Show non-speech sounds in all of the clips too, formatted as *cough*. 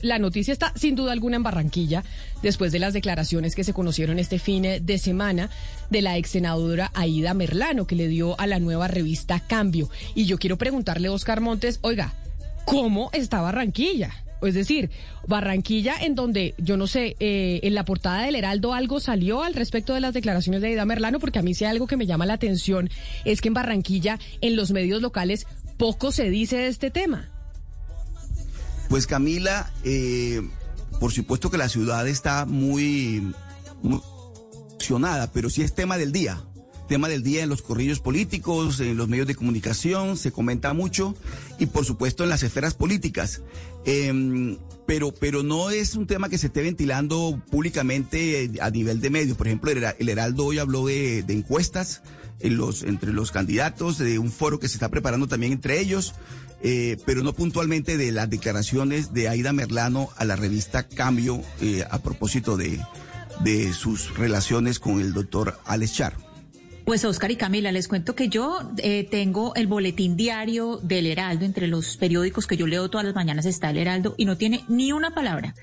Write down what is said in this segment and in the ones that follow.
la noticia está sin duda alguna en Barranquilla, después de las declaraciones que se conocieron este fin de semana de la ex senadora Aida Merlano, que le dio a la nueva revista Cambio. Y yo quiero preguntarle Oscar Montes, oiga, ¿cómo está Barranquilla? Es decir, Barranquilla, en donde, yo no sé, eh, en la portada del Heraldo algo salió al respecto de las declaraciones de Aida Merlano, porque a mí sí algo que me llama la atención, es que en Barranquilla, en los medios locales, poco se dice de este tema. Pues Camila, eh, por supuesto que la ciudad está muy, emocionada, pero sí es tema del día. Tema del día en los corrillos políticos, en los medios de comunicación, se comenta mucho y por supuesto en las esferas políticas. Em, pero, pero no es un tema que se esté ventilando públicamente a nivel de medios. Por ejemplo, el Heraldo hoy habló de, de encuestas en los, entre los candidatos, de un foro que se está preparando también entre ellos. Eh, pero no puntualmente de las declaraciones de Aida Merlano a la revista Cambio eh, a propósito de, de sus relaciones con el doctor Alex Char. Pues Oscar y Camila, les cuento que yo eh, tengo el boletín diario del Heraldo, entre los periódicos que yo leo todas las mañanas está el Heraldo y no tiene ni una palabra.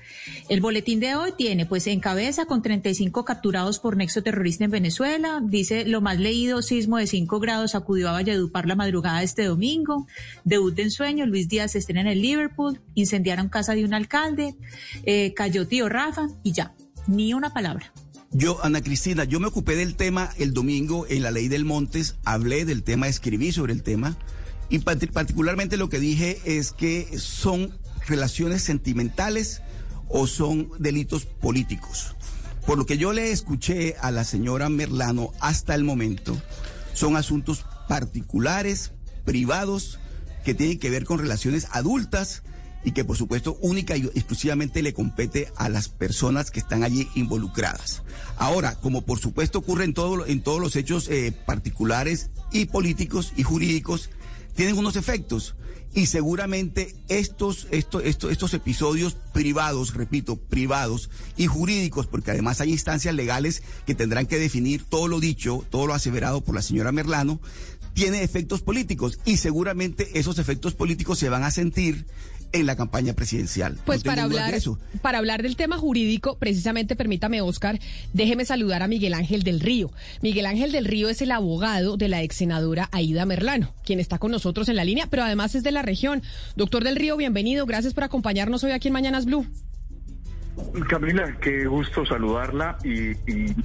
El boletín de hoy tiene pues en cabeza con 35 capturados por nexo terrorista en Venezuela, dice lo más leído, sismo de 5 grados acudió a Valledupar la madrugada este domingo, debut de ensueño, Luis Díaz estrena en el Liverpool, incendiaron casa de un alcalde, eh, cayó tío Rafa y ya, ni una palabra. Yo, Ana Cristina, yo me ocupé del tema el domingo en la ley del Montes, hablé del tema, escribí sobre el tema y particularmente lo que dije es que son relaciones sentimentales o son delitos políticos. Por lo que yo le escuché a la señora Merlano hasta el momento, son asuntos particulares, privados, que tienen que ver con relaciones adultas y que por supuesto única y exclusivamente le compete a las personas que están allí involucradas. Ahora, como por supuesto ocurre en, en todos los hechos eh, particulares y políticos y jurídicos, tienen unos efectos. Y seguramente estos, estos, estos, estos episodios privados, repito, privados y jurídicos, porque además hay instancias legales que tendrán que definir todo lo dicho, todo lo aseverado por la señora Merlano, tiene efectos políticos y seguramente esos efectos políticos se van a sentir en la campaña presidencial. Pues para hablar, para hablar del tema jurídico, precisamente permítame, Oscar, déjeme saludar a Miguel Ángel del Río. Miguel Ángel del Río es el abogado de la ex senadora Aida Merlano, quien está con nosotros en la línea, pero además es de la región. Doctor del Río, bienvenido. Gracias por acompañarnos hoy aquí en Mañanas Blue. Camila, qué gusto saludarla y,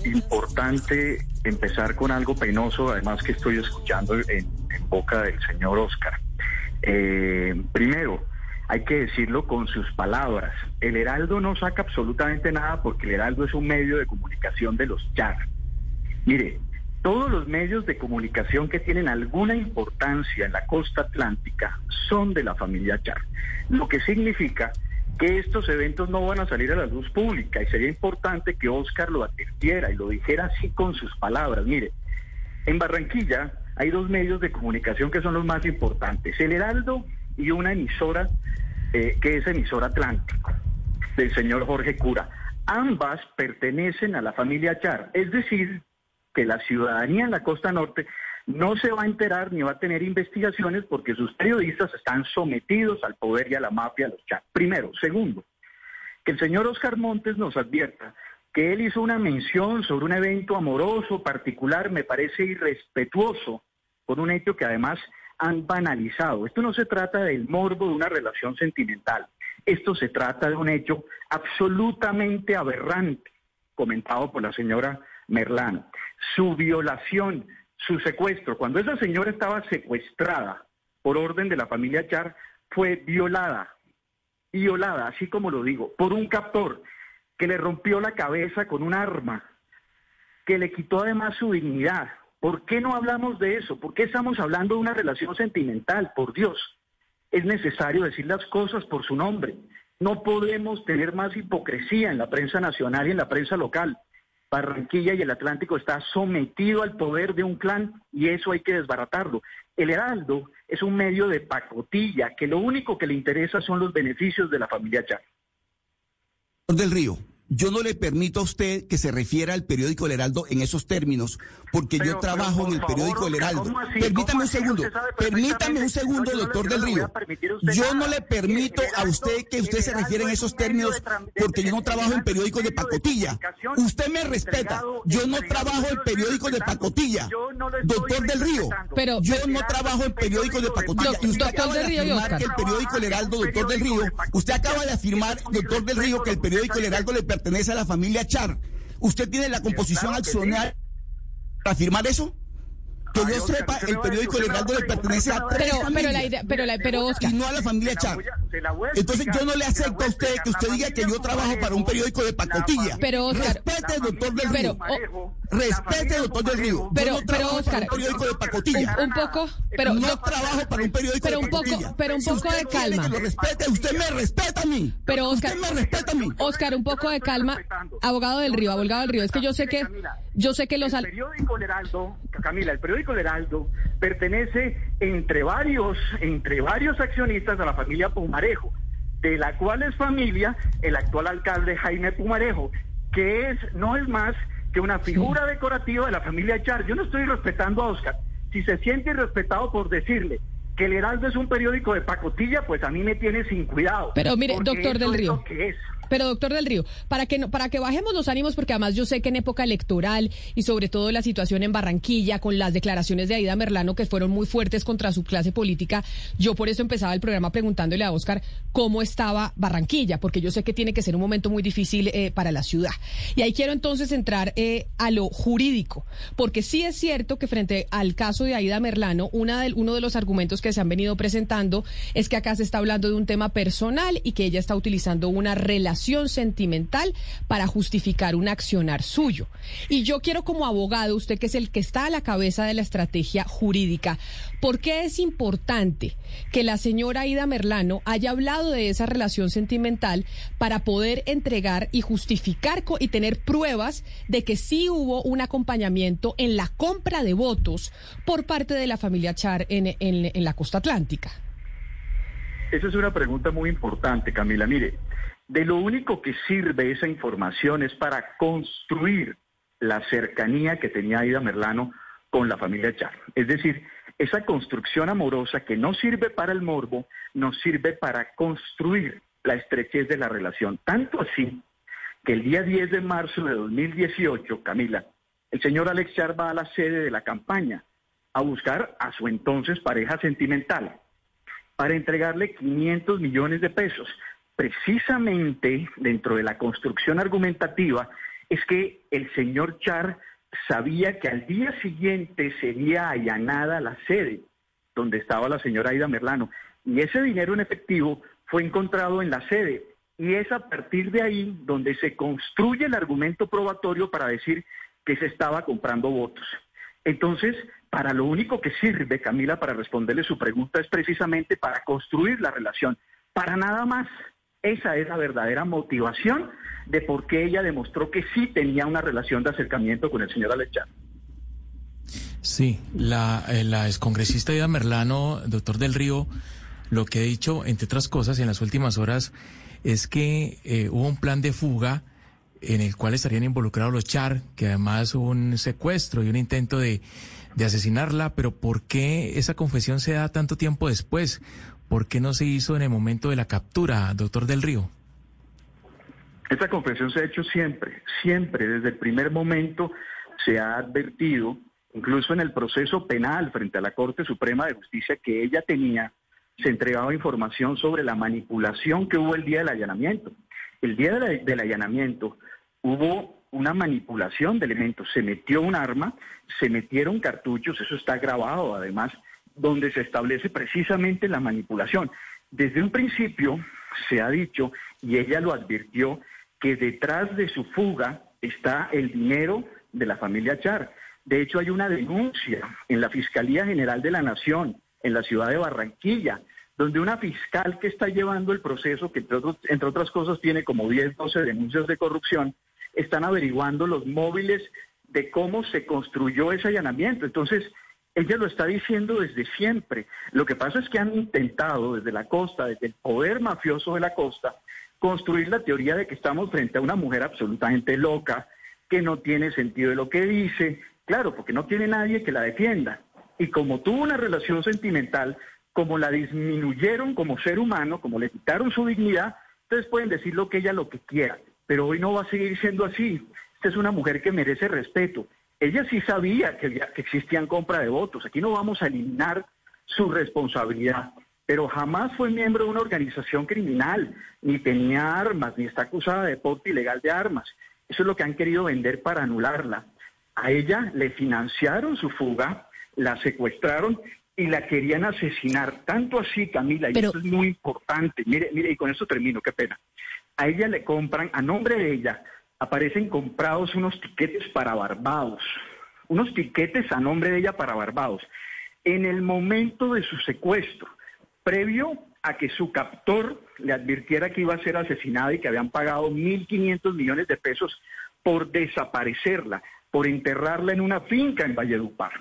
importante empezar con algo penoso, además que estoy escuchando en, boca del señor Oscar. Eh, primero, hay que decirlo con sus palabras. El Heraldo no saca absolutamente nada porque el Heraldo es un medio de comunicación de los char. Mire, todos los medios de comunicación que tienen alguna importancia en la costa atlántica son de la familia Char, lo que significa que estos eventos no van a salir a la luz pública y sería importante que Oscar lo advirtiera y lo dijera así con sus palabras. Mire, en Barranquilla hay dos medios de comunicación que son los más importantes, el Heraldo y una emisora eh, que es emisora Atlántico, del señor Jorge Cura. Ambas pertenecen a la familia Char, es decir, que la ciudadanía en la costa norte no se va a enterar ni va a tener investigaciones porque sus periodistas están sometidos al poder y a la mafia de los Char. Primero. Segundo, que el señor Oscar Montes nos advierta que él hizo una mención sobre un evento amoroso particular, me parece irrespetuoso, por un hecho que además han banalizado. Esto no se trata del morbo de una relación sentimental. Esto se trata de un hecho absolutamente aberrante, comentado por la señora Merlano. Su violación, su secuestro, cuando esa señora estaba secuestrada por orden de la familia Char, fue violada, violada, así como lo digo, por un captor que le rompió la cabeza con un arma, que le quitó además su dignidad, ¿Por qué no hablamos de eso? ¿Por qué estamos hablando de una relación sentimental? Por Dios, es necesario decir las cosas por su nombre. No podemos tener más hipocresía en la prensa nacional y en la prensa local. Barranquilla y el Atlántico está sometido al poder de un clan y eso hay que desbaratarlo. El Heraldo es un medio de pacotilla que lo único que le interesa son los beneficios de la familia Chávez. Del Río, yo no le permito a usted que se refiera al periódico El Heraldo en esos términos, porque yo trabajo en el periódico El Heraldo. Permítame un segundo, permítame un segundo, doctor del Río. Yo no le permito a usted que usted se refiera en esos términos, porque yo no trabajo en periódicos de pacotilla. Usted me respeta. Yo no trabajo en periódicos de pacotilla. Doctor del Río, pero yo no trabajo en periódicos de pacotilla. Usted acaba de afirmar que el periódico El Heraldo, doctor del Río, usted acaba de afirmar, doctor del Río, que el periódico El Heraldo le pertenece pertenece a la familia Char. ¿Usted tiene la composición accionaria para afirmar eso? Que yo sepa, el periódico El Heraldo le pertenece a tres pero, pero la idea, pero, la, pero Oscar. Y no a la familia Char. Entonces yo no le acepto a usted que usted diga que yo trabajo para un periódico de pacotilla. Pero Oscar. Respete, doctor del Río. Respete, doctor del Río. Pero, pero Oscar. un periódico de pacotilla. Un, poco, pero no trabajo para un periódico de pacotilla. Un poco, pero un poco de calma. Lo respete, usted me respeta a mí. Pero Oscar. Usted me respeta a mí. Oscar, un poco de calma. Abogado del Río, abogado del Río. Es que yo sé que, yo sé que los. El periódico Heraldo, Camila, el periódico El Heraldo pertenece entre varios, entre varios accionistas a la familia Pumarejo, de la cual es familia el actual alcalde Jaime Pumarejo, que es, no es más que una figura decorativa de la familia Char. Yo no estoy respetando a Oscar. Si se siente irrespetado por decirle que el Heraldo es un periódico de pacotilla, pues a mí me tiene sin cuidado. Pero mire, doctor del Río. que es. Pero doctor del Río, para que para que bajemos los ánimos, porque además yo sé que en época electoral y sobre todo la situación en Barranquilla con las declaraciones de Aida Merlano que fueron muy fuertes contra su clase política, yo por eso empezaba el programa preguntándole a Oscar cómo estaba Barranquilla, porque yo sé que tiene que ser un momento muy difícil eh, para la ciudad. Y ahí quiero entonces entrar eh, a lo jurídico, porque sí es cierto que frente al caso de Aida Merlano, una uno de los argumentos que se han venido presentando es que acá se está hablando de un tema personal y que ella está utilizando una relación sentimental para justificar un accionar suyo. Y yo quiero como abogado, usted que es el que está a la cabeza de la estrategia jurídica, ¿por qué es importante que la señora Ida Merlano haya hablado de esa relación sentimental para poder entregar y justificar y tener pruebas de que sí hubo un acompañamiento en la compra de votos por parte de la familia Char en, en la costa atlántica? Esa es una pregunta muy importante, Camila. Mire, de lo único que sirve esa información es para construir la cercanía que tenía Aida Merlano con la familia Char. Es decir, esa construcción amorosa que no sirve para el morbo, nos sirve para construir la estrechez de la relación. Tanto así que el día 10 de marzo de 2018, Camila, el señor Alex Char va a la sede de la campaña a buscar a su entonces pareja sentimental para entregarle 500 millones de pesos. Precisamente dentro de la construcción argumentativa es que el señor Char sabía que al día siguiente sería allanada la sede donde estaba la señora Aida Merlano. Y ese dinero en efectivo fue encontrado en la sede. Y es a partir de ahí donde se construye el argumento probatorio para decir que se estaba comprando votos. Entonces, para lo único que sirve, Camila, para responderle su pregunta es precisamente para construir la relación, para nada más. Esa es la verdadera motivación de por qué ella demostró que sí tenía una relación de acercamiento con el señor Alechar. Sí, la, eh, la excongresista Ida Merlano, doctor del Río, lo que ha dicho, entre otras cosas, en las últimas horas, es que eh, hubo un plan de fuga en el cual estarían involucrados los Char, que además hubo un secuestro y un intento de, de asesinarla, pero ¿por qué esa confesión se da tanto tiempo después? ¿Por qué no se hizo en el momento de la captura, doctor del Río? Esta confesión se ha hecho siempre, siempre, desde el primer momento se ha advertido, incluso en el proceso penal frente a la Corte Suprema de Justicia, que ella tenía, se entregaba información sobre la manipulación que hubo el día del allanamiento. El día del allanamiento hubo una manipulación de elementos, se metió un arma, se metieron cartuchos, eso está grabado además, donde se establece precisamente la manipulación. Desde un principio se ha dicho, y ella lo advirtió, que detrás de su fuga está el dinero de la familia Char. De hecho, hay una denuncia en la Fiscalía General de la Nación, en la ciudad de Barranquilla, donde una fiscal que está llevando el proceso, que entre, otras cosas tiene como 10, 12 denuncias de corrupción, están averiguando los móviles de cómo se construyó ese allanamiento. Entonces, ella lo está diciendo desde siempre. Lo que pasa es que han intentado desde la costa, desde el poder mafioso de la costa, construir la teoría de que estamos frente a una mujer absolutamente loca, que no tiene sentido de lo que dice, claro, porque no tiene nadie que la defienda. Y como tuvo una relación sentimental, como la disminuyeron como ser humano, como le quitaron su dignidad, entonces pueden decir lo que ella lo que quiera. Pero hoy no va a seguir siendo así. Esta es una mujer que merece respeto. Ella sí sabía que, que existían compra de votos. Aquí no vamos a eliminar su responsabilidad pero jamás fue miembro de una organización criminal, ni tenía armas, ni está acusada de porte ilegal de armas. Eso es lo que han querido vender para anularla. A ella le financiaron su fuga, la secuestraron y la querían asesinar. Tanto así, Camila, y eso es muy importante. Mire, mire, y con eso termino, qué pena. A ella le compran, a nombre de ella, aparecen comprados unos tiquetes para Barbados. Unos tiquetes a nombre de ella para Barbados. En el momento de su secuestro, previo a que su captor le advirtiera que iba a ser asesinada y que habían pagado 1.500 millones de pesos por desaparecerla, por enterrarla en una finca en Valledupar.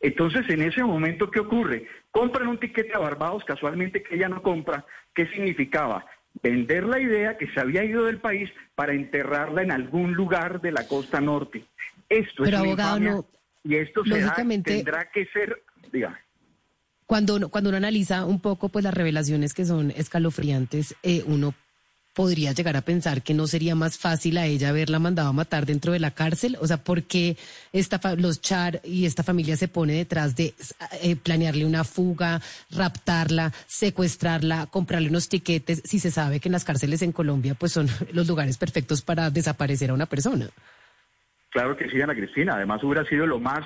Entonces, en ese momento, ¿qué ocurre? Compran un tiquete a Barbados, casualmente que ella no compra. ¿Qué significaba? Vender la idea que se había ido del país para enterrarla en algún lugar de la costa norte. Esto es abogado, y esto tendrá que ser, dígame. Cuando uno, cuando uno analiza un poco pues las revelaciones que son escalofriantes, eh, uno podría llegar a pensar que no sería más fácil a ella haberla mandado a matar dentro de la cárcel? O sea, ¿por qué esta los Char y esta familia se pone detrás de eh, planearle una fuga, raptarla, secuestrarla, comprarle unos tiquetes, si se sabe que en las cárceles en Colombia pues son *laughs* los lugares perfectos para desaparecer a una persona? Claro que sí, Ana Cristina. Además hubiera sido lo más,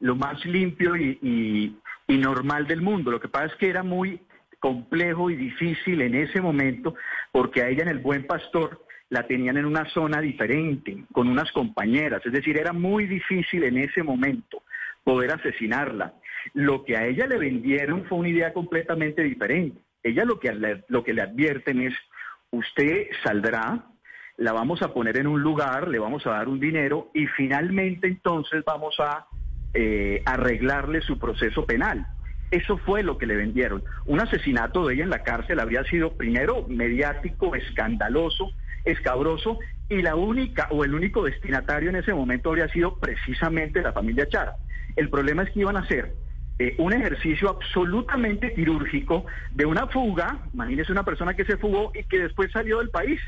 lo más limpio y y normal del mundo. Lo que pasa es que era muy complejo y difícil en ese momento porque a ella en el Buen Pastor la tenían en una zona diferente, con unas compañeras. Es decir, era muy difícil en ese momento poder asesinarla. Lo que a ella le vendieron fue una idea completamente diferente. Ella lo que, le, lo que le advierten es, usted saldrá, la vamos a poner en un lugar, le vamos a dar un dinero y finalmente entonces vamos a eh, arreglarle su proceso penal. Eso fue lo que le vendieron. Un asesinato de ella en la cárcel habría sido primero mediático, escandaloso, escabroso, y la única o el único destinatario en ese momento habría sido precisamente la familia Chara. El problema es que iban a hacer eh, un ejercicio absolutamente quirúrgico de una fuga, imagínese una persona que se fugó y que después salió del país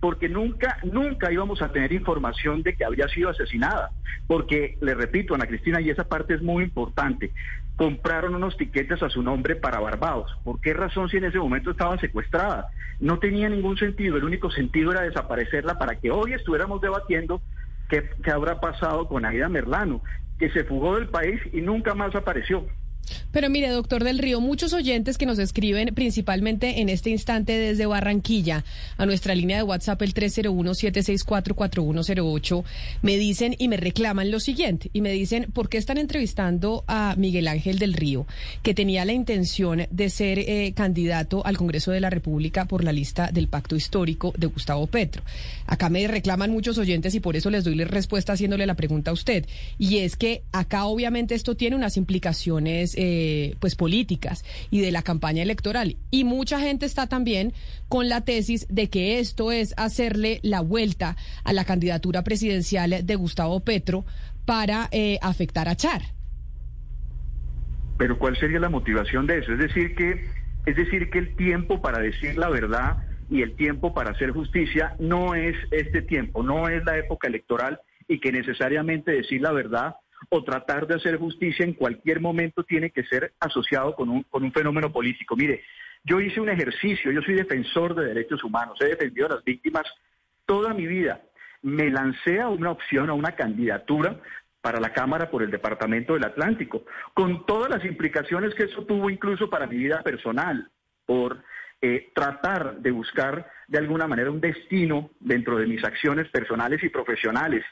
porque nunca, nunca íbamos a tener información de que habría sido asesinada. Porque, le repito, Ana Cristina, y esa parte es muy importante, compraron unos tiquetes a su nombre para Barbados. ¿Por qué razón si en ese momento estaba secuestrada? No tenía ningún sentido, el único sentido era desaparecerla para que hoy estuviéramos debatiendo qué, qué habrá pasado con Aida Merlano, que se fugó del país y nunca más apareció. Pero mire, doctor del Río, muchos oyentes que nos escriben principalmente en este instante desde Barranquilla a nuestra línea de WhatsApp el 301-764-4108 me dicen y me reclaman lo siguiente y me dicen, ¿por qué están entrevistando a Miguel Ángel del Río, que tenía la intención de ser eh, candidato al Congreso de la República por la lista del Pacto Histórico de Gustavo Petro? Acá me reclaman muchos oyentes y por eso les doy la respuesta haciéndole la pregunta a usted. Y es que acá obviamente esto tiene unas implicaciones eh, pues políticas y de la campaña electoral. Y mucha gente está también con la tesis de que esto es hacerle la vuelta a la candidatura presidencial de Gustavo Petro para eh, afectar a Char. Pero ¿cuál sería la motivación de eso? Es decir que es decir que el tiempo para decir la verdad y el tiempo para hacer justicia no es este tiempo, no es la época electoral y que necesariamente decir la verdad o tratar de hacer justicia en cualquier momento tiene que ser asociado con un, con un fenómeno político. Mire, yo hice un ejercicio, yo soy defensor de derechos humanos, he defendido a las víctimas toda mi vida. Me lancé a una opción, a una candidatura para la Cámara por el Departamento del Atlántico, con todas las implicaciones que eso tuvo incluso para mi vida personal, por eh, tratar de buscar de alguna manera un destino dentro de mis acciones personales y profesionales.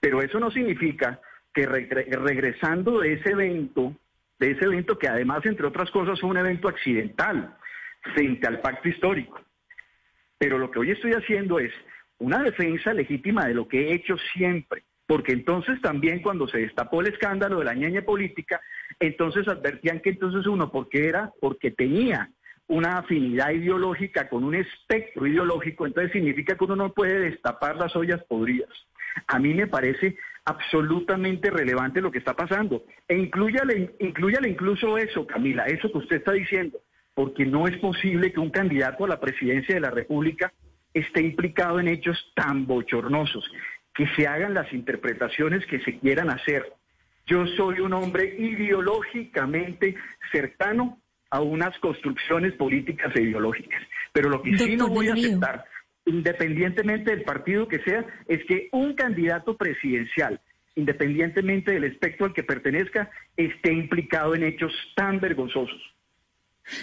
Pero eso no significa que regresando de ese evento, de ese evento que además, entre otras cosas, fue un evento accidental frente al pacto histórico. Pero lo que hoy estoy haciendo es una defensa legítima de lo que he hecho siempre, porque entonces también cuando se destapó el escándalo de la ñeña política, entonces advertían que entonces uno, porque era, porque tenía una afinidad ideológica con un espectro ideológico, entonces significa que uno no puede destapar las ollas podridas. A mí me parece absolutamente relevante lo que está pasando. E incluyale, incluyale incluso eso, Camila, eso que usted está diciendo, porque no es posible que un candidato a la presidencia de la República esté implicado en hechos tan bochornosos, que se hagan las interpretaciones que se quieran hacer. Yo soy un hombre ideológicamente cercano a unas construcciones políticas e ideológicas. Pero lo que sí no voy a aceptar, independientemente del partido que sea, es que un candidato presidencial, independientemente del espectro al que pertenezca, esté implicado en hechos tan vergonzosos.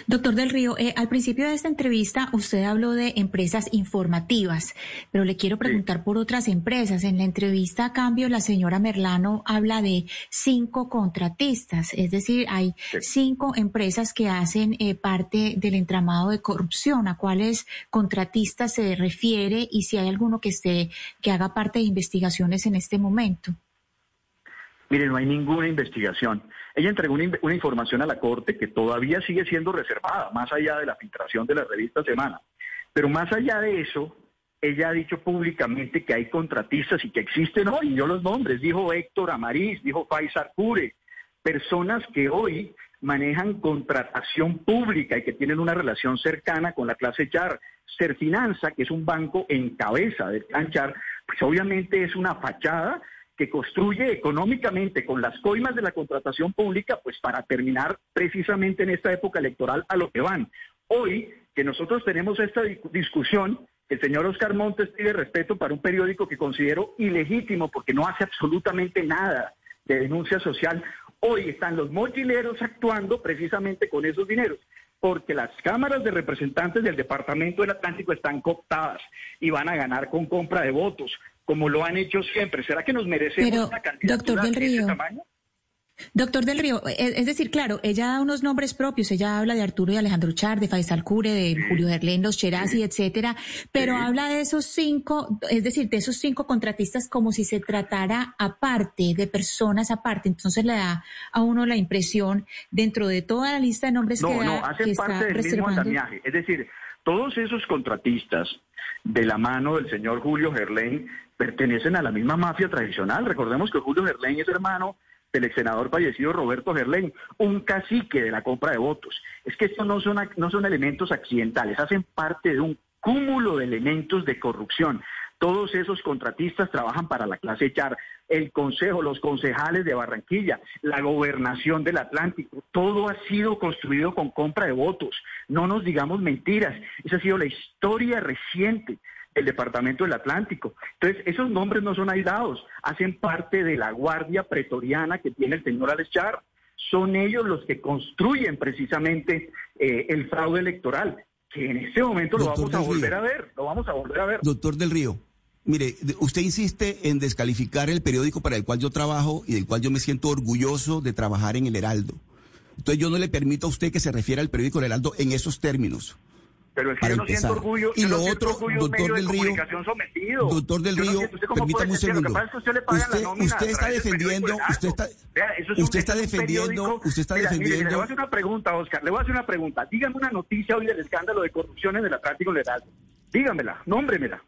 Doctor del Río, eh, al principio de esta entrevista usted habló de empresas informativas, pero le quiero preguntar por otras empresas. En la entrevista a cambio, la señora Merlano habla de cinco contratistas, es decir, hay cinco empresas que hacen eh, parte del entramado de corrupción. ¿A cuáles contratistas se refiere y si hay alguno que esté que haga parte de investigaciones en este momento? Mire, no hay ninguna investigación. Ella entregó una, información a la Corte que todavía sigue siendo reservada, más allá de la filtración de la revista Semana. Pero más allá de eso, ella ha dicho públicamente que hay contratistas y que existen hoy, yo los nombres, dijo Héctor Amariz, dijo Faisal Cure, personas que hoy manejan contratación pública y que tienen una relación cercana con la clase Char. Serfinanza, que es un banco en cabeza del Char, pues obviamente es una fachada que construye económicamente con las coimas de la contratación pública, pues para terminar precisamente en esta época electoral a lo que van. Hoy que nosotros tenemos esta discusión, el señor Oscar Montes pide respeto para un periódico que considero ilegítimo porque no hace absolutamente nada de denuncia social. Hoy están los mochileros actuando precisamente con esos dineros porque las cámaras de representantes del Departamento del Atlántico están cooptadas y van a ganar con compra de votos como lo han hecho siempre. ¿Será que nos merecemos una candidatura doctor de ese tamaño? Doctor del Río, es decir, claro, ella da unos nombres propios, ella habla de Arturo y Alejandro Char, de Faisal Cure, de Julio Gerlén, los Cherasi, etcétera, pero habla de esos cinco, es decir, de esos cinco contratistas como si se tratara aparte, de personas aparte. Entonces le da a uno la impresión, dentro de toda la lista de nombres que, no, hacen parte del mismo andamiaje. Es decir, todos esos contratistas, de la mano del señor Julio Gerlain, pertenecen a la misma mafia tradicional. Recordemos que Julio Gerlain es hermano del ex senador fallecido Roberto Gerlain, un cacique de la compra de votos. Es que estos no son, no son elementos accidentales, hacen parte de un cúmulo de elementos de corrupción. Todos esos contratistas trabajan para la clase Char, el Consejo, los concejales de Barranquilla, la gobernación del Atlántico, todo ha sido construido con compra de votos. No nos digamos mentiras, esa ha sido la historia reciente el Departamento del Atlántico. Entonces, esos nombres no son aislados, hacen parte de la guardia pretoriana que tiene el señor Alechar. Son ellos los que construyen precisamente eh, el fraude electoral, que en este momento lo vamos a volver a ver, lo vamos a volver a ver. Doctor del Río, mire, usted insiste en descalificar el periódico para el cual yo trabajo y del cual yo me siento orgulloso de trabajar en el Heraldo. Entonces yo no le permito a usted que se refiera al periódico El Heraldo en esos términos. Pero es que yo no siento orgullo. Y lo otro, doctor del Río, doctor del Río, permítame un segundo. Usted, está defendiendo, usted está, usted está defendiendo, usted está defendiendo. le voy a hacer una pregunta, Oscar, le voy a hacer una pregunta. Dígame una noticia hoy del escándalo de corrupción en el Atlántico Legal. Dígamela, nómbremela.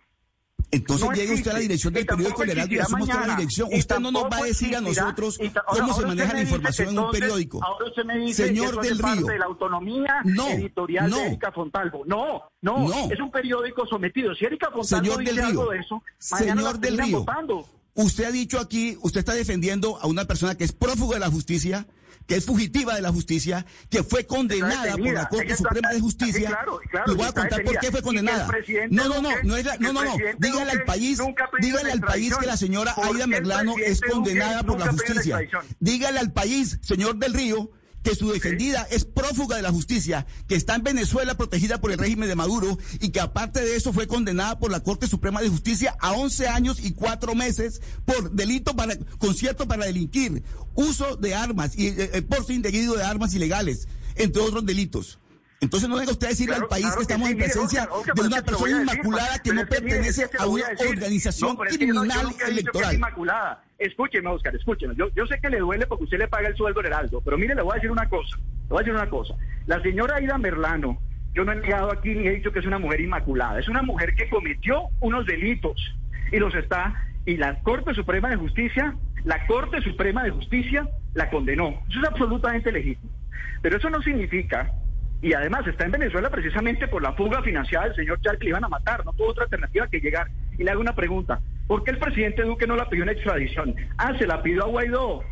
Entonces llegue usted a la dirección del periódico El Heraldo y asumamos toda la dirección. Usted no nos va a decir a nosotros cómo se maneja la información en un periódico. Ahora usted me dice Señor del Río. de la autonomía editorial de Erika Fontalvo. No, no, es un periódico sometido. Si Erika Fontalvo Señor dice algo de eso, Señor del Río. Usted ha dicho aquí, usted está defendiendo a una persona que es prófugo de la justicia, que es fugitiva de la justicia, que fue condenada por la Corte Suprema de Justicia. Le voy a contar por qué fue condenada. No, no, no, no, es no, no, no. Dígale al país, dígale al país que la señora Aida Merlano es condenada por la justicia. Dígale al país, señor del Río, que su defendida es prófuga de la justicia, que está en Venezuela protegida por el régimen de Maduro y que aparte de eso fue condenada por la Corte Suprema de Justicia a 11 años y 4 meses por delito para concierto para delinquir, uso de armas y eh, eh porte indebido de armas ilegales, entre otros delitos. Entonces no venga usted a decirle al país que estamos en presencia de una persona inmaculada que no pertenece a una organización criminal electoral. Escúcheme, Oscar, escúcheme. Yo, yo sé que le duele porque usted le paga el sueldo al Heraldo, pero mire, le voy a decir una cosa. Le voy a decir una cosa. La señora Aida Merlano yo no he negado aquí ni he dicho que es una mujer inmaculada. Es una mujer que cometió unos delitos y los está. Y la Corte Suprema de Justicia, la Corte Suprema de Justicia la condenó. Eso es absolutamente legítimo. Pero eso no significa y además está en Venezuela precisamente por la fuga financiada del señor Char que le iban a matar, no tuvo otra alternativa que llegar. Y le hago una pregunta, ¿por qué el presidente Duque no la pidió una extradición? Ah, se la pidió a Guaidó,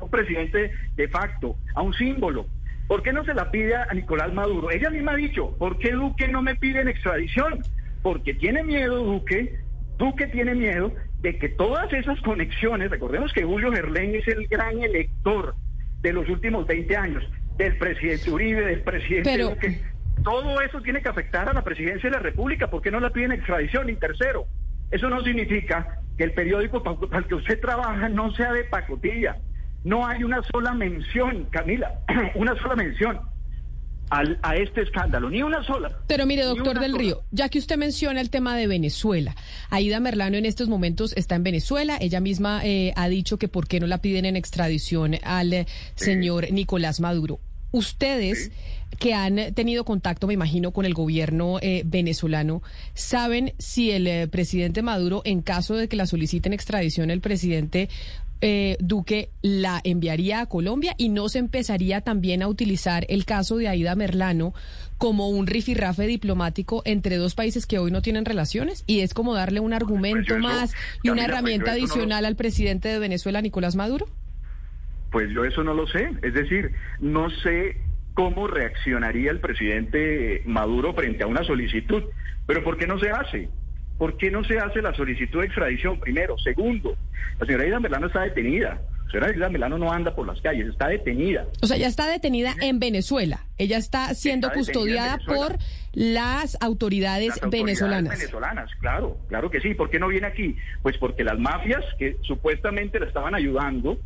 un presidente de facto, a un símbolo. ¿Por qué no se la pide a Nicolás Maduro? Ella misma ha dicho, ¿por qué Duque no me pide en extradición? Porque tiene miedo Duque, Duque tiene miedo de que todas esas conexiones, recordemos que Julio Gerlén es el gran elector de los últimos 20 años, del presidente Uribe, del presidente Pero... Duque. Todo eso tiene que afectar a la presidencia de la República. ¿Por qué no la piden extradición? Y tercero, eso no significa que el periódico para el que usted trabaja no sea de pacotilla. No hay una sola mención, Camila, *clears throat* una sola mención al, a este escándalo, ni una sola. Pero mire, doctor del sola. Río, ya que usted menciona el tema de Venezuela, Aida Merlano en estos momentos está en Venezuela. Ella misma eh, ha dicho que por qué no la piden en extradición al eh, señor Nicolás Maduro. Ustedes que han tenido contacto, me imagino, con el gobierno eh, venezolano, ¿saben si el eh, presidente Maduro, en caso de que la soliciten extradición, el presidente eh, Duque la enviaría a Colombia y no se empezaría también a utilizar el caso de Aida Merlano como un rifirrafe diplomático entre dos países que hoy no tienen relaciones? Y es como darle un argumento yo eso- más y una pues herramienta no adicional al presidente de Venezuela, Nicolás Maduro. Pues yo eso no lo sé. Es decir, no sé cómo reaccionaría el presidente Maduro frente a una solicitud. Pero ¿por qué no se hace? ¿Por qué no se hace la solicitud de extradición? Primero. Segundo, la señora Ida Melano está detenida. La señora Ida Melano no anda por las calles, está detenida. O sea, ya está detenida en Venezuela. Ella está siendo Está custodiada por las autoridades, Las autoridades venezolanas. venezolanas, claro, claro que sí. ¿Por qué no viene aquí? Pues porque las mafias que supuestamente la estaban ayudando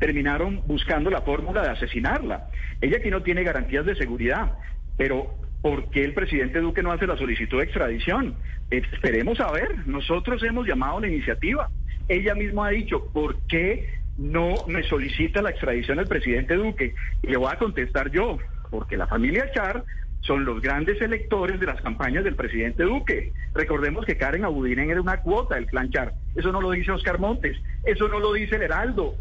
terminaron buscando la fórmula de asesinarla. Ella aquí no tiene garantías de seguridad, pero ¿por qué el presidente Duque no hace la solicitud de extradición? Esperemos a ver, nosotros hemos llamado a la iniciativa. Ella misma ha dicho, ¿por qué no me solicita la extradición el presidente Duque? Y le voy a contestar yo, porque la familia Char son los grandes electores de las campañas del presidente Duque. Recordemos que Karen Abudinen era una cuota del clan Char. Eso no lo dice Oscar Montes, eso no lo dice el Heraldo.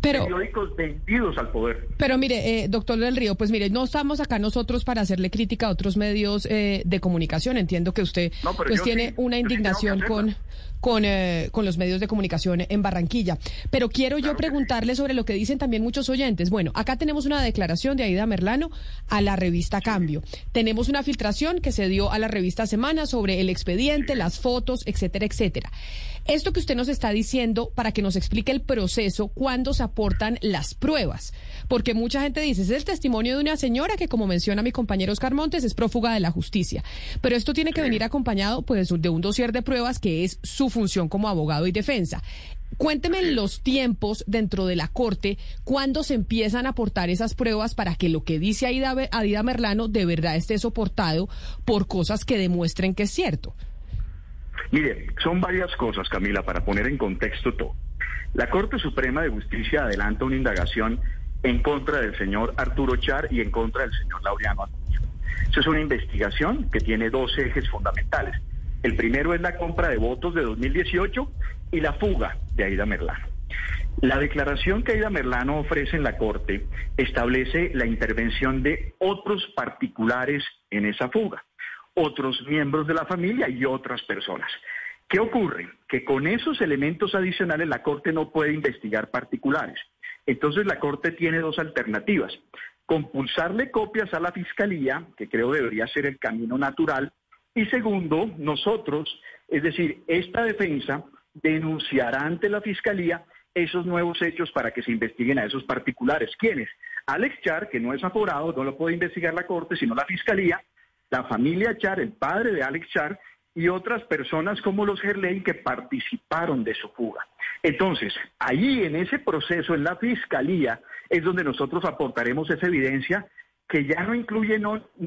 Pero, Periódicos vendidos al poder. pero mire, eh, doctor del Río, pues mire, no estamos acá nosotros para hacerle crítica a otros medios eh, de comunicación. Entiendo que usted No, pues tiene sí, una sí indignación con. Con, eh, con los medios de comunicación en Barranquilla. Pero quiero yo sí. preguntarle sobre lo que dicen también muchos oyentes. Bueno, acá tenemos una declaración de Aida Merlano a la revista Cambio. Tenemos una filtración que se dio a la revista Semana sobre el expediente, las fotos, etcétera, etcétera. Esto que usted nos está diciendo para que nos explique el proceso, cuándo se aportan las pruebas. Porque mucha gente dice, es el testimonio de una señora que, como menciona mi compañero Oscar Montes, es prófuga de la justicia. Pero esto tiene que venir acompañado pues, de un dossier de pruebas que es su función como abogado y defensa. Cuénteme los tiempos dentro de la Corte, cuándo se empiezan a aportar esas pruebas para que lo que dice Aida, Aida Merlano de verdad esté soportado por cosas que demuestren que es cierto. Mire, son varias cosas, Camila, para poner en contexto todo. La Corte Suprema de Justicia adelanta una indagación en contra del señor Arturo Char y en contra del señor Laureano Acuña. Eso es una investigación que tiene dos ejes fundamentales. El primero es la compra de votos de 2018 y la fuga de Aida Merlano. La declaración que Aida Merlano ofrece en la Corte establece la intervención de otros particulares en esa fuga, otros miembros de la familia y otras personas. ¿Qué ocurre? Que con esos elementos adicionales la Corte no puede investigar particulares. Entonces la Corte tiene dos alternativas. Compulsarle copias a la Fiscalía, que creo debería ser el camino natural, y segundo, nosotros, es decir, esta defensa denunciará ante la Fiscalía esos nuevos hechos para que se investiguen a esos particulares. ¿Quiénes? Alex Char, que no es aforado, no lo puede investigar la Corte, sino la Fiscalía, la familia Char, el padre de Alex Char, y otras personas como los Gerlein que participaron de su fuga. Entonces, ahí en ese proceso, en la Fiscalía, es donde nosotros aportaremos esa evidencia que ya no incluye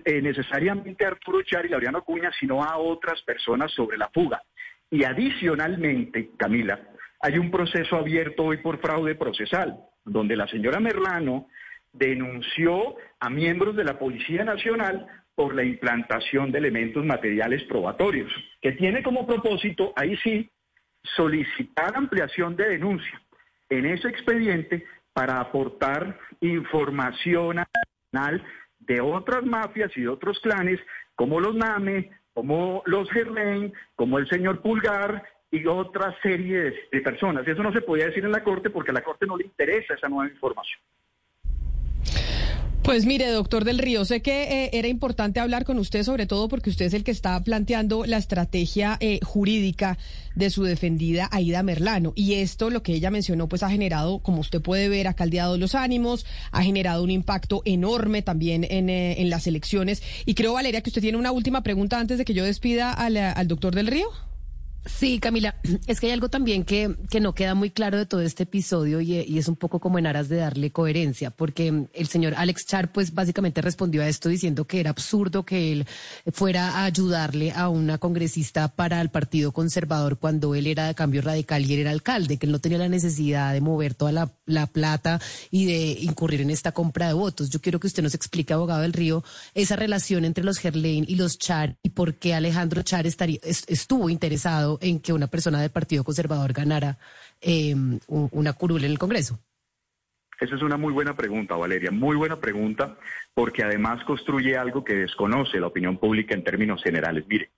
eh, necesariamente a Arturo Char y Laureano Cuña, sino a otras personas sobre la fuga. Y adicionalmente, Camila, hay un proceso abierto hoy por fraude procesal, donde la señora Merlano denunció a miembros de la Policía Nacional por la implantación de elementos materiales probatorios, que tiene como propósito, ahí sí, solicitar ampliación de denuncia en ese expediente para aportar información adicional de otras mafias y de otros clanes, como los NAME, como los Germain, como el señor Pulgar y otra serie de, de personas. Eso no se podía decir en la Corte porque a la Corte no le interesa esa nueva información. Pues mire, doctor del Río, sé que eh, era importante hablar con usted, sobre todo porque usted es el que está planteando la estrategia eh, jurídica de su defendida Aida Merlano. Y esto, lo que ella mencionó, pues ha generado, como usted puede ver, ha caldeado los ánimos, ha generado un impacto enorme también en, eh, las elecciones. Y creo, Valeria, que usted tiene una última pregunta antes de que yo despida al, al doctor del Río. Sí, Camila, *clears throat* es que hay algo también que, que no queda muy claro de todo este episodio y, y, es un poco como en aras de darle coherencia, porque el señor Alex Char pues básicamente respondió a esto diciendo que era absurdo que él fuera a ayudarle a una congresista para el Partido Conservador cuando él era de cambio radical y él era alcalde, que él no tenía la necesidad de mover toda la, la plata y de incurrir en esta compra de votos. Yo quiero que usted nos explique, abogado del Río, esa relación entre los Gerlain y los Char y por qué Alejandro Char estaría, estuvo interesado en que una persona del Partido Conservador ganara eh, una curul en el Congreso? Esa es una muy buena pregunta, Valeria, muy buena pregunta, porque además construye algo que desconoce la opinión pública en términos generales. Mire,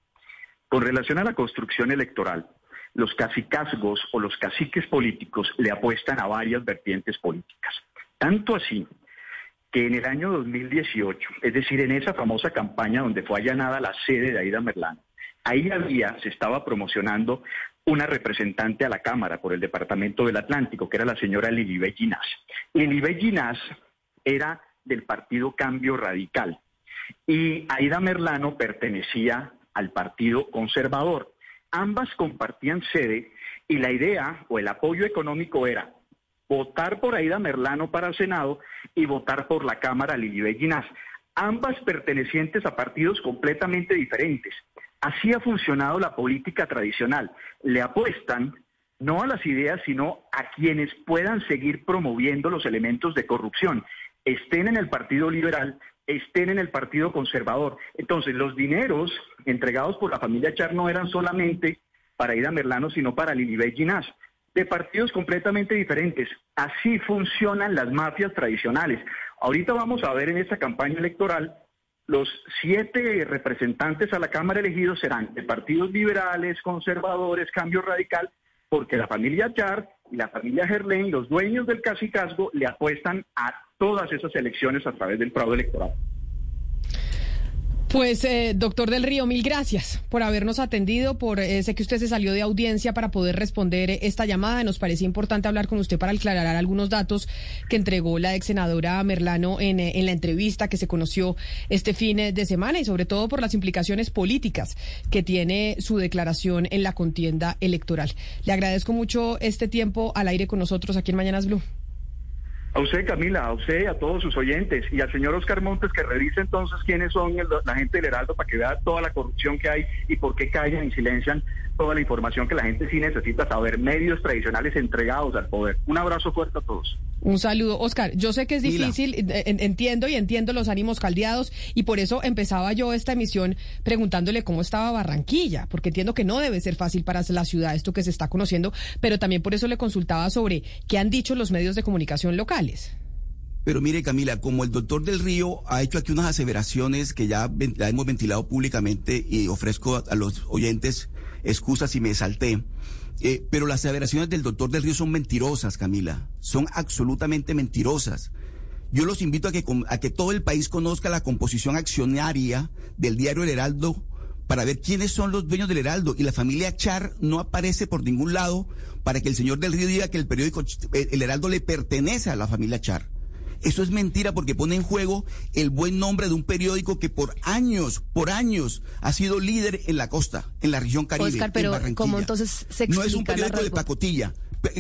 con relación a la construcción electoral, los cacicazgos o los caciques políticos le apuestan a varias vertientes políticas. Tanto así que en el año 2018, es decir, en esa famosa campaña donde fue allanada la sede de Aida Merlán, Ahí había, se estaba promocionando una representante a la Cámara por el Departamento del Atlántico, que era la señora Lilibet Ginás. Lilibet Ginás era del Partido Cambio Radical y Aida Merlano pertenecía al Partido Conservador. Ambas compartían sede y la idea o el apoyo económico era votar por Aida Merlano para el Senado y votar por la Cámara Lilibet Ginás, ambas pertenecientes a partidos completamente diferentes. Así ha funcionado la política tradicional. Le apuestan no a las ideas, sino a quienes puedan seguir promoviendo los elementos de corrupción, estén en el Partido Liberal, estén en el Partido Conservador. Entonces, los dineros entregados por la familia Char no eran solamente para Ida Merlano, sino para Lilibet Ginás, de partidos completamente diferentes. Así funcionan las mafias tradicionales. Ahorita vamos a ver en esta campaña electoral los siete representantes a la Cámara elegidos serán de partidos liberales, conservadores, cambio radical, porque la familia Char y la familia Gerlain, los dueños del casicazgo, le apuestan a todas esas elecciones a través del fraude electoral. Pues, eh, doctor del Río, mil gracias por habernos atendido, por eh, sé que usted se salió de audiencia para poder responder esta llamada. Nos parecía importante hablar con usted para aclarar algunos datos que entregó la ex senadora Merlano en, eh, en la entrevista que se conoció este fin de semana y sobre todo por las implicaciones políticas que tiene su declaración en la contienda electoral. Le agradezco mucho este tiempo al aire con nosotros aquí en Mañanas Blue. A usted, Camila, a usted, a todos sus oyentes y al señor Oscar Montes que revise entonces quiénes son la gente del Heraldo para que vea toda la corrupción que hay y por qué callan y silencian toda la información que la gente sí necesita saber. Medios tradicionales entregados al poder. Un abrazo fuerte a todos. Un saludo, Oscar. Yo sé que es difícil, entiendo y entiendo los ánimos caldeados y por eso empezaba yo esta emisión preguntándole cómo estaba Barranquilla, porque entiendo que no debe ser fácil para la ciudad esto que se está conociendo, pero también por eso le consultaba sobre qué han dicho los medios de comunicación locales. Pero mire, Camila, como el doctor del Río ha hecho aquí unas aseveraciones que ya, ya hemos ventilado públicamente y ofrezco a los oyentes excusas si me salté. Eh, pero las aseveraciones del doctor del Río son mentirosas, Camila. Son absolutamente mentirosas. Yo los invito a que, a que todo el país conozca la composición accionaria del diario El Heraldo para ver quiénes son los dueños del Heraldo. Y la familia Char no aparece por ningún lado para que el señor del Río diga que el periódico El Heraldo le pertenece a la familia Char. Eso es mentira porque pone en juego el buen nombre de un periódico que por años, por años, ha sido líder en la costa, en la región caribe. Oscar, pero ¿cómo entonces se explica No es un periódico de pacotilla.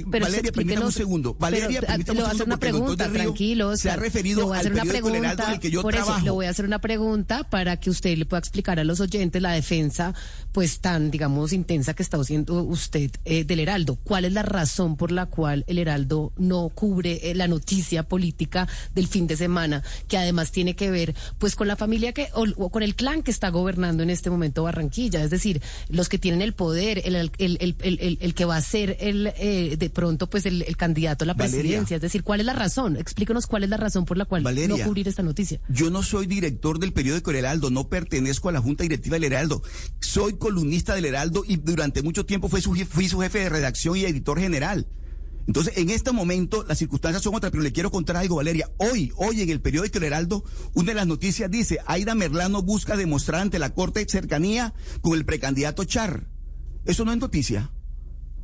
Valeria, permítame un segundo. Valeria, segundo. Le voy a hacer una pregunta, tranquilo. Se ha referido a hacer una pregunta, que yo por trabajo. Eso, le voy a hacer una pregunta para que usted le pueda explicar a los oyentes la defensa, pues tan, digamos, intensa que está haciendo usted eh, del Heraldo. ¿Cuál es la razón por la cual el Heraldo no cubre eh, la noticia política del fin de semana, que además tiene que ver, pues, con la familia que, o, con el clan que está gobernando en este momento Barranquilla? Es decir, los que tienen el poder, el, el, el, el que va a ser el, eh, de pronto, pues, el, candidato a la presidencia. Es decir, ¿cuál es la razón? Explícanos cuál es la razón por la cual no cubrir esta noticia. Yo no soy director del periódico El Heraldo, no pertenezco a la Junta Directiva del Heraldo. Soy columnista del Heraldo y durante mucho tiempo fui su, fui su jefe de redacción y editor general. Entonces, en este momento, las circunstancias son otras, pero le quiero contar algo, Valeria. Hoy, hoy en el periódico El Heraldo, una de las noticias dice, Aida Merlano busca demostrar ante la Corte cercanía con el precandidato Char. Eso no es noticia.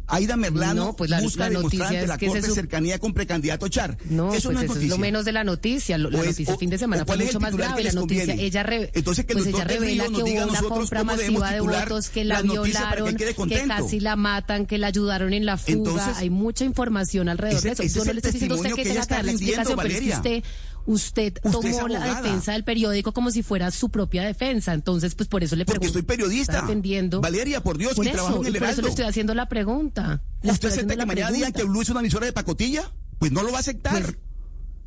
Aida Merlano pues la, busca la noticia la Corte cercanía con precandidato Char. No, eso pues no es eso es lo menos de la noticia. la pues, noticia fin de semana fue mucho más grave. La noticia, ella, Entonces, que pues ella revela que hubo una compra masiva de votos, que la, violaron, que, casi la matan, que la ayudaron en la fuga. Hay mucha información alrededor de eso. Yo no le estoy diciendo a usted que tenga que dar la explicación, pero es que usted usted, tomó la defensa del periódico como si fuera su propia defensa. Entonces, pues por eso le pregunto. Porque soy periodista. Defendiendo. Valeria, por Dios, que trabajo en el Heraldo. Por eso le estoy haciendo la pregunta. ¿Usted acepta que mañana digan que Blue es una emisora de pacotilla? Pues no lo va a aceptar. Pues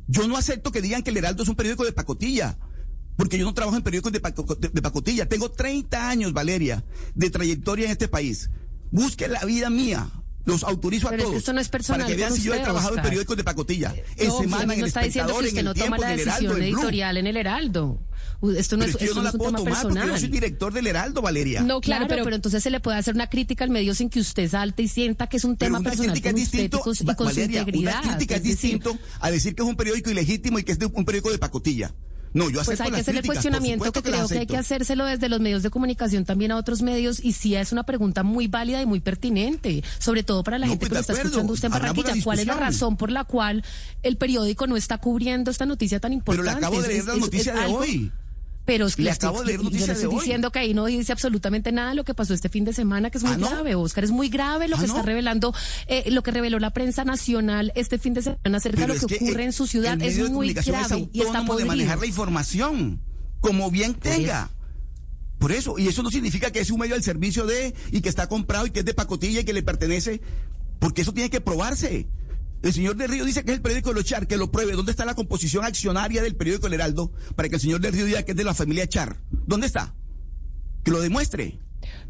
yo no acepto que digan que el Heraldo es un periódico de pacotilla. Porque yo no trabajo en periódicos de, de pacotilla. Tengo 30 años, Valeria, de trayectoria en este país. Busque la vida mía los autorizo a todos. esto no es personal para que vean si yo he trabajado en periódicos de pacotilla. En no, semana, en el está diciendo que usted no toma la decisión editorial en el Heraldo. Esto no es, yo no la puedo tomar porque yo soy director del Heraldo, Valeria. No, claro, pero, entonces se le puede hacer una crítica al medio sin que usted salte y sienta que es un tema personal con es distinto, usted y con, Valeria, su integridad. Una crítica es, distinto a decir que es un periódico ilegítimo y que es un periódico de pacotilla. No, yo Pues hay que hacer el cuestionamiento que, creo que hay que hacérselo desde los medios de comunicación también a otros medios y sí es una pregunta muy válida y muy pertinente, sobre todo para la gente pues que lo está escuchando usted en Barranquilla. ¿Cuál es la razón por la cual el periódico no está cubriendo esta noticia tan importante? Pero le acabo de leer la noticia de hoy. Pero le acabo de leer yo le estoy diciendo que ahí no dice absolutamente nada de lo que pasó este fin de semana, que es muy ah, grave, Oscar. Es muy grave lo ah, que está revelando, eh, lo que reveló la prensa nacional este fin de semana acerca de lo que, ocurre en su ciudad. Es muy grave y está podrido. de manejar la información como bien tenga. Por eso, y eso no significa que es un medio al servicio de, y que está comprado y que es de pacotilla y que le pertenece, porque eso tiene que probarse. El señor del Río dice que es el periódico de los Char, que lo pruebe. ¿Dónde está la composición accionaria del periódico El Heraldo para que el señor del Río diga que es de la familia Char? ¿Dónde está? Que lo demuestre.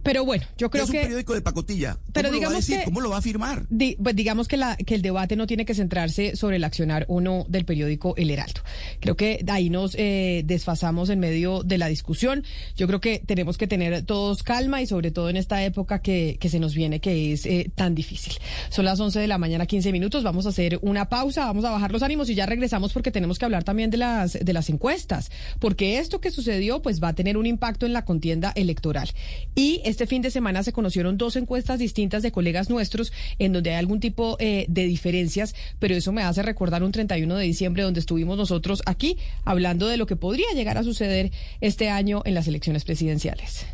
Pero bueno, yo creo que... Es un periódico de pacotilla. ¿Cómo pero lo digamos va a decir? Que, ¿Cómo lo va a firmar? pues digamos que, la, que el debate no tiene que centrarse sobre el accionar o no del periódico El Heraldo. Creo que ahí nos eh, desfasamos en medio de la discusión. Yo creo que tenemos que tener todos calma y sobre todo en esta época que, que se nos viene que es eh, tan difícil. Son las 11 de la mañana, 15 minutos. Vamos a hacer una pausa, vamos a bajar los ánimos y ya regresamos porque tenemos que hablar también de las, de las encuestas. Porque esto que sucedió pues va a tener un impacto en la contienda electoral. Y este fin de semana se conocieron dos encuestas distintas de colegas nuestros en donde hay algún tipo eh, de diferencias, pero eso me hace recordar un 31 de diciembre donde estuvimos nosotros aquí hablando de lo que podría llegar a suceder este año en las elecciones presidenciales.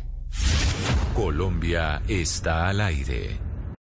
Colombia está al aire.